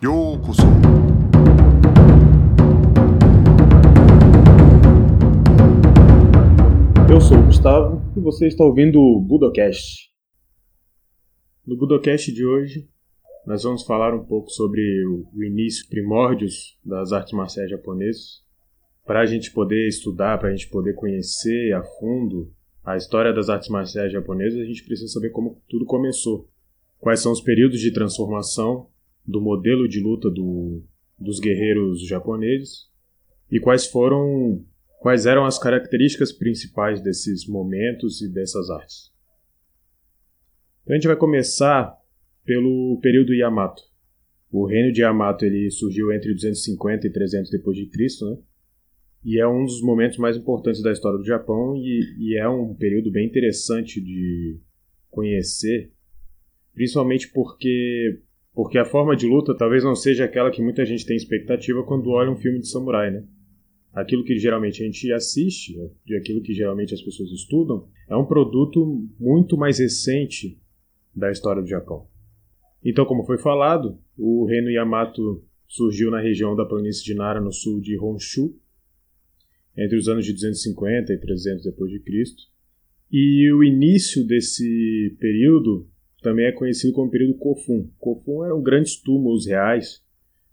ようこそ Eu sou o Gustavo e você está ouvindo o Budocast. No Budocast de hoje, nós vamos falar um pouco sobre o o início, primórdios das artes marciais japonesas, para a gente poder estudar, para a gente poder conhecer a fundo a história das artes marciais japonesas, a gente precisa saber como tudo começou. Quais são os períodos de transformação do modelo de luta do- dos guerreiros japoneses e quais foram quais eram as características principais desses momentos e dessas artes. Então a gente vai começar pelo período Yamato. O reino de Yamato ele surgiu entre 250 e 300 depois de Cristo, né? E é um dos momentos mais importantes da história do Japão e, e é um período bem interessante de conhecer, principalmente porque porque a forma de luta talvez não seja aquela que muita gente tem expectativa quando olha um filme de samurai, né? aquilo que geralmente a gente assiste, né, e aquilo que geralmente as pessoas estudam, é um produto muito mais recente da história do Japão. Então, como foi falado, o reino Yamato surgiu na região da planície de Nara, no sul de Honshu, entre os anos de 250 e 300 depois de Cristo. E o início desse período também é conhecido como período Kofun. Kofun eram grandes túmulos reais,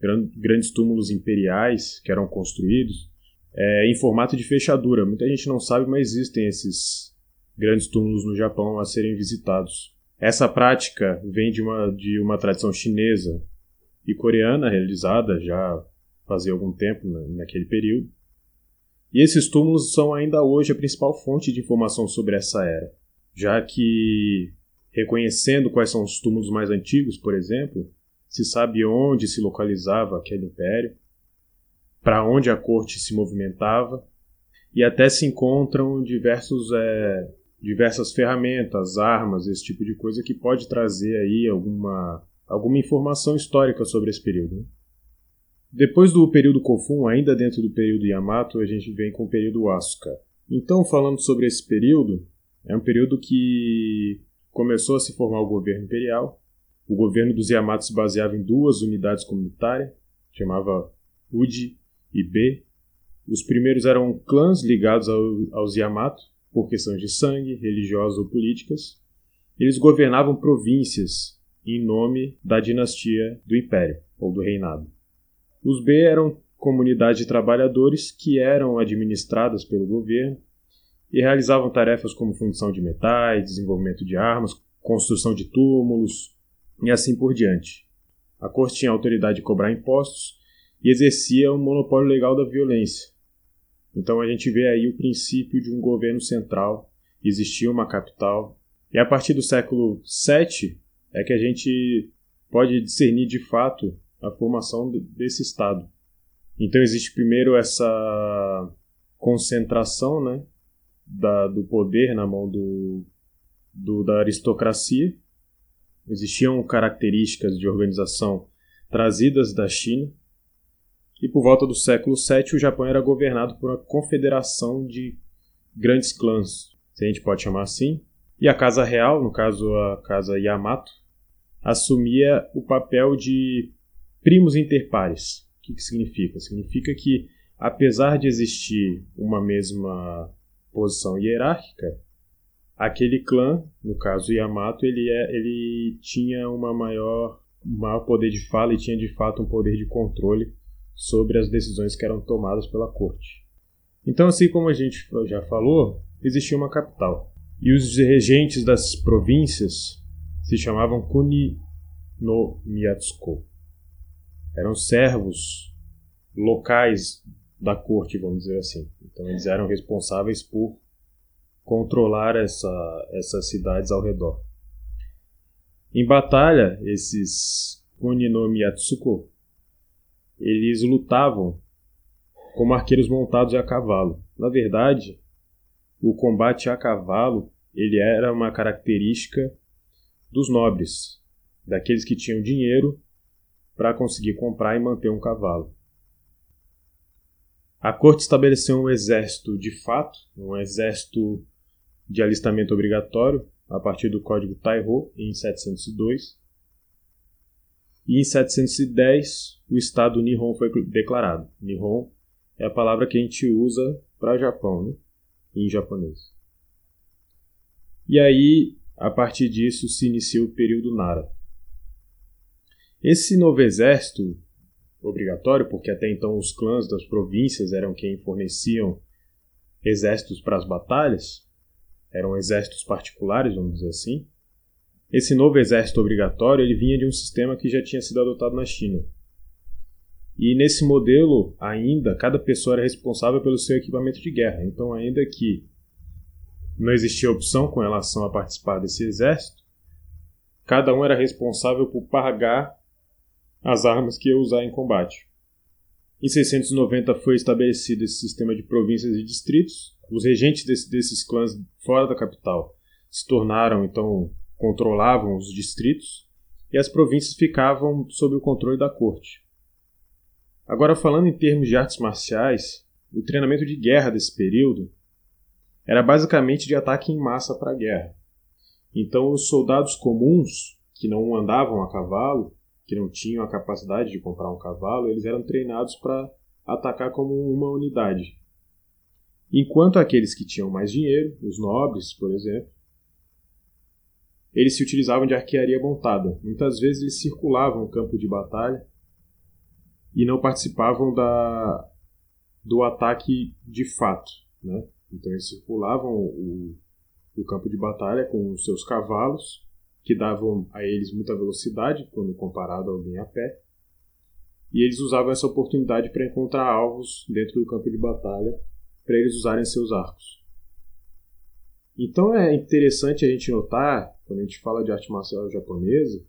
gran- grandes túmulos imperiais que eram construídos é, em formato de fechadura. Muita gente não sabe, mas existem esses grandes túmulos no Japão a serem visitados. Essa prática vem de uma, de uma tradição chinesa e coreana realizada já fazia algum tempo na, naquele período. E esses túmulos são ainda hoje a principal fonte de informação sobre essa era, já que reconhecendo quais são os túmulos mais antigos, por exemplo, se sabe onde se localizava aquele império, para onde a corte se movimentava e até se encontram diversos é, diversas ferramentas, armas, esse tipo de coisa que pode trazer aí alguma alguma informação histórica sobre esse período. né? Depois do período Kofun, ainda dentro do período Yamato, a gente vem com o período Asuka. Então, falando sobre esse período, é um período que começou a se formar o governo imperial. O governo dos Yamato se baseava em duas unidades comunitárias, chamava Uji e B. Os primeiros eram clãs ligados ao- aos Yamato, por questões de sangue, religiosas ou políticas. Eles governavam províncias em nome da dinastia do Império, ou do Reinado. Os B eram comunidades de trabalhadores que eram administradas pelo governo e realizavam tarefas como fundição de metais, desenvolvimento de armas, construção de túmulos e assim por diante. A corte tinha autoridade de cobrar impostos e exercia um monopólio legal da violência. Então a gente vê aí o princípio de um governo central, existia uma capital, e a partir do século VII é que a gente pode discernir de fato a formação de- desse Estado. Então existe primeiro essa concentração né, da- do poder na mão do, do- da aristocracia. Existiam características de organização trazidas da China, e por volta do século VII o Japão era governado por uma confederação de grandes clãs, se a gente pode chamar assim. E a Casa Real, no caso a Casa Yamato, assumia o papel de primos interpares. O que, que significa? Significa que, apesar de existir uma mesma posição hierárquica, aquele clã, no caso Yamato, ele, é, ele tinha uma maior, um maior poder de fala e tinha de fato um poder de controle sobre as decisões que eram tomadas pela corte. Então, assim como a gente já falou, existia uma capital. E os regentes das províncias se chamavam Kuni no Miyatsuko. Eram servos locais da corte, vamos dizer assim. Então, eles eram responsáveis por controlar essa, essas cidades ao redor. Em batalha, esses Kuni no Miyatsuko eles lutavam como arqueiros montados a cavalo. Na verdade, o combate a cavalo ele era uma característica dos nobres, daqueles que tinham dinheiro para conseguir comprar e manter um cavalo. A corte estabeleceu um exército de fato, um exército de alistamento obrigatório, a partir do Código Taiho, em 702. E em 710 o estado Nihon foi declarado. Nihon é a palavra que a gente usa para Japão, né? em japonês. E aí, a partir disso, se inicia o período Nara. Esse novo exército, obrigatório, porque até então os clãs das províncias eram quem forneciam exércitos para as batalhas, eram exércitos particulares, vamos dizer assim. Esse novo exército obrigatório ele vinha de um sistema que já tinha sido adotado na China. E nesse modelo, ainda, cada pessoa era responsável pelo seu equipamento de guerra. Então, ainda que não existia opção com relação a participar desse exército, cada um era responsável por pagar as armas que ia usar em combate. Em 690 foi estabelecido esse sistema de províncias e distritos. Os regentes desse, desses clãs fora da capital se tornaram, então, controlavam os distritos e as províncias ficavam sob o controle da corte. Agora, falando em termos de artes marciais, o treinamento de guerra desse período era basicamente de ataque em massa para a guerra. Então, os soldados comuns, que não andavam a cavalo, que não tinham a capacidade de comprar um cavalo, eles eram treinados para atacar como uma unidade. Enquanto aqueles que tinham mais dinheiro, os nobres, por exemplo, eles se utilizavam de arquearia montada. Muitas vezes eles circulavam o campo de batalha e não participavam da, do ataque de fato. Né? Então eles circulavam o, o campo de batalha com os seus cavalos que davam a eles muita velocidade quando comparado a alguém a pé. E eles usavam essa oportunidade para encontrar alvos dentro do campo de batalha para eles usarem seus arcos. Então é interessante a gente notar, quando a gente fala de arte marcial japonesa,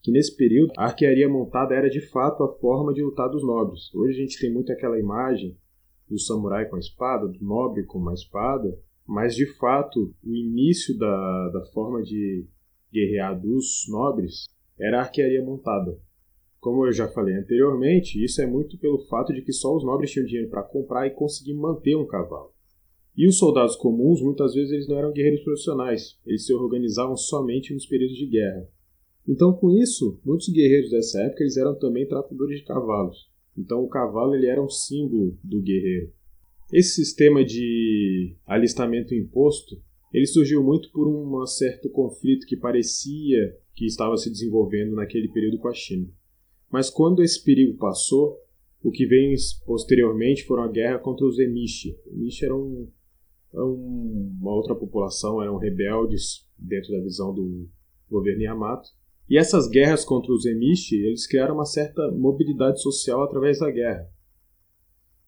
que nesse período a arquearia montada era de fato a forma de lutar dos nobres. Hoje a gente tem muito aquela imagem do samurai com a espada, do nobre com uma espada, mas de fato o início da, da forma de guerrear dos nobres era a arquearia montada. Como eu já falei anteriormente, isso é muito pelo fato de que só os nobres tinham dinheiro para comprar e conseguir manter um cavalo. E os soldados comuns, muitas vezes, eles não eram guerreiros profissionais, eles se organizavam somente nos períodos de guerra. Então, com isso, muitos guerreiros dessa época eles eram também tratadores de cavalos. Então, o cavalo ele era um símbolo do guerreiro. Esse sistema de alistamento imposto ele surgiu muito por um certo conflito que parecia que estava se desenvolvendo naquele período com a China. Mas quando esse perigo passou, o que veio posteriormente foram a guerra contra os Emishi. Emishi eram, eram uma outra população, eram rebeldes dentro da visão do governo Yamato. E essas guerras contra os Emishi, eles criaram uma certa mobilidade social através da guerra.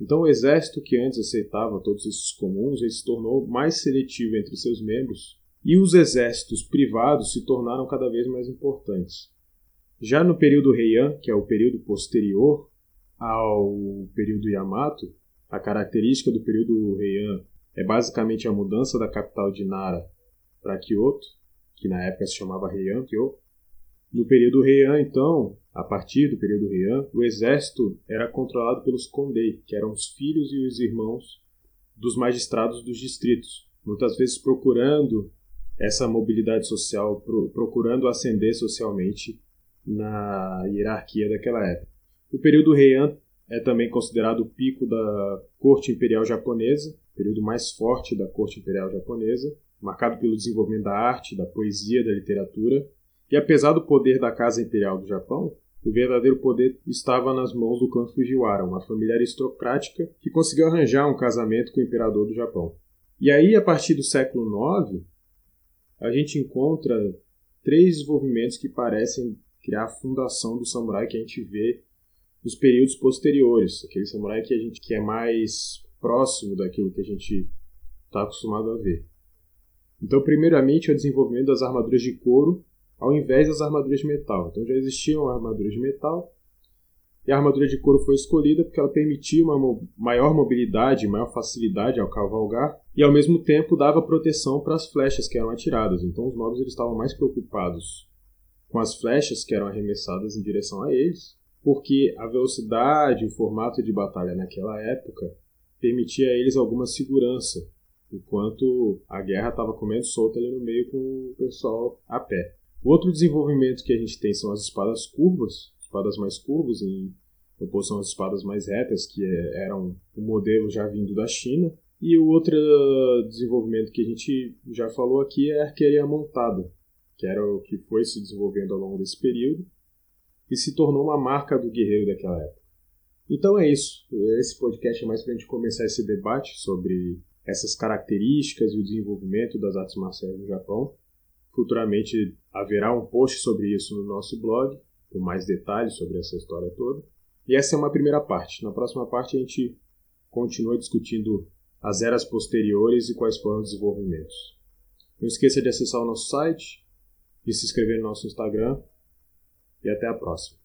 Então, o exército que antes aceitava todos esses comuns ele se tornou mais seletivo entre seus membros, e os exércitos privados se tornaram cada vez mais importantes. Já no período Heian, que é o período posterior ao período Yamato, a característica do período Heian é basicamente a mudança da capital de Nara para Kyoto, que na época se chamava Heian Kyoto. No período Heian, então, a partir do período Heian, o exército era controlado pelos kondei, que eram os filhos e os irmãos dos magistrados dos distritos, muitas vezes procurando essa mobilidade social, procurando ascender socialmente na hierarquia daquela época. O período Heian é também considerado o pico da corte imperial japonesa, período mais forte da corte imperial japonesa, marcado pelo desenvolvimento da arte, da poesia, da literatura e apesar do poder da Casa Imperial do Japão, o verdadeiro poder estava nas mãos do clã Fujiwara, uma família aristocrática que conseguiu arranjar um casamento com o imperador do Japão. E aí, a partir do século IX, a gente encontra três desenvolvimentos que parecem criar a fundação do samurai que a gente vê nos períodos posteriores, aquele samurai que a gente que é mais próximo daquilo que a gente está acostumado a ver. Então, primeiramente, é o desenvolvimento das armaduras de couro ao invés das armaduras de metal. Então já existiam armaduras de metal e a armadura de couro foi escolhida porque ela permitia uma maior mobilidade, maior facilidade ao cavalgar e ao mesmo tempo dava proteção para as flechas que eram atiradas. Então os nobres eles estavam mais preocupados com as flechas que eram arremessadas em direção a eles, porque a velocidade, o formato de batalha naquela época permitia a eles alguma segurança, enquanto a guerra estava comendo solta ali no meio com o pessoal a pé. Outro desenvolvimento que a gente tem são as espadas curvas. Espadas mais curvas em oposição às espadas mais retas, que é, eram um modelo já vindo da China. E o outro desenvolvimento que a gente já falou aqui é a arquearia montada, que era o que foi se desenvolvendo ao longo desse período e se tornou uma marca do guerreiro daquela época. Então é isso. Esse podcast é mais para a gente começar esse debate sobre essas características e o desenvolvimento das artes marciais no Japão. Futuramente haverá um post sobre isso no nosso blog, com mais detalhes sobre essa história toda. E essa é uma primeira parte. Na próxima parte a gente continua discutindo as eras posteriores e quais foram os desenvolvimentos. Não esqueça de acessar o nosso site, de se inscrever no nosso Instagram e até a próxima.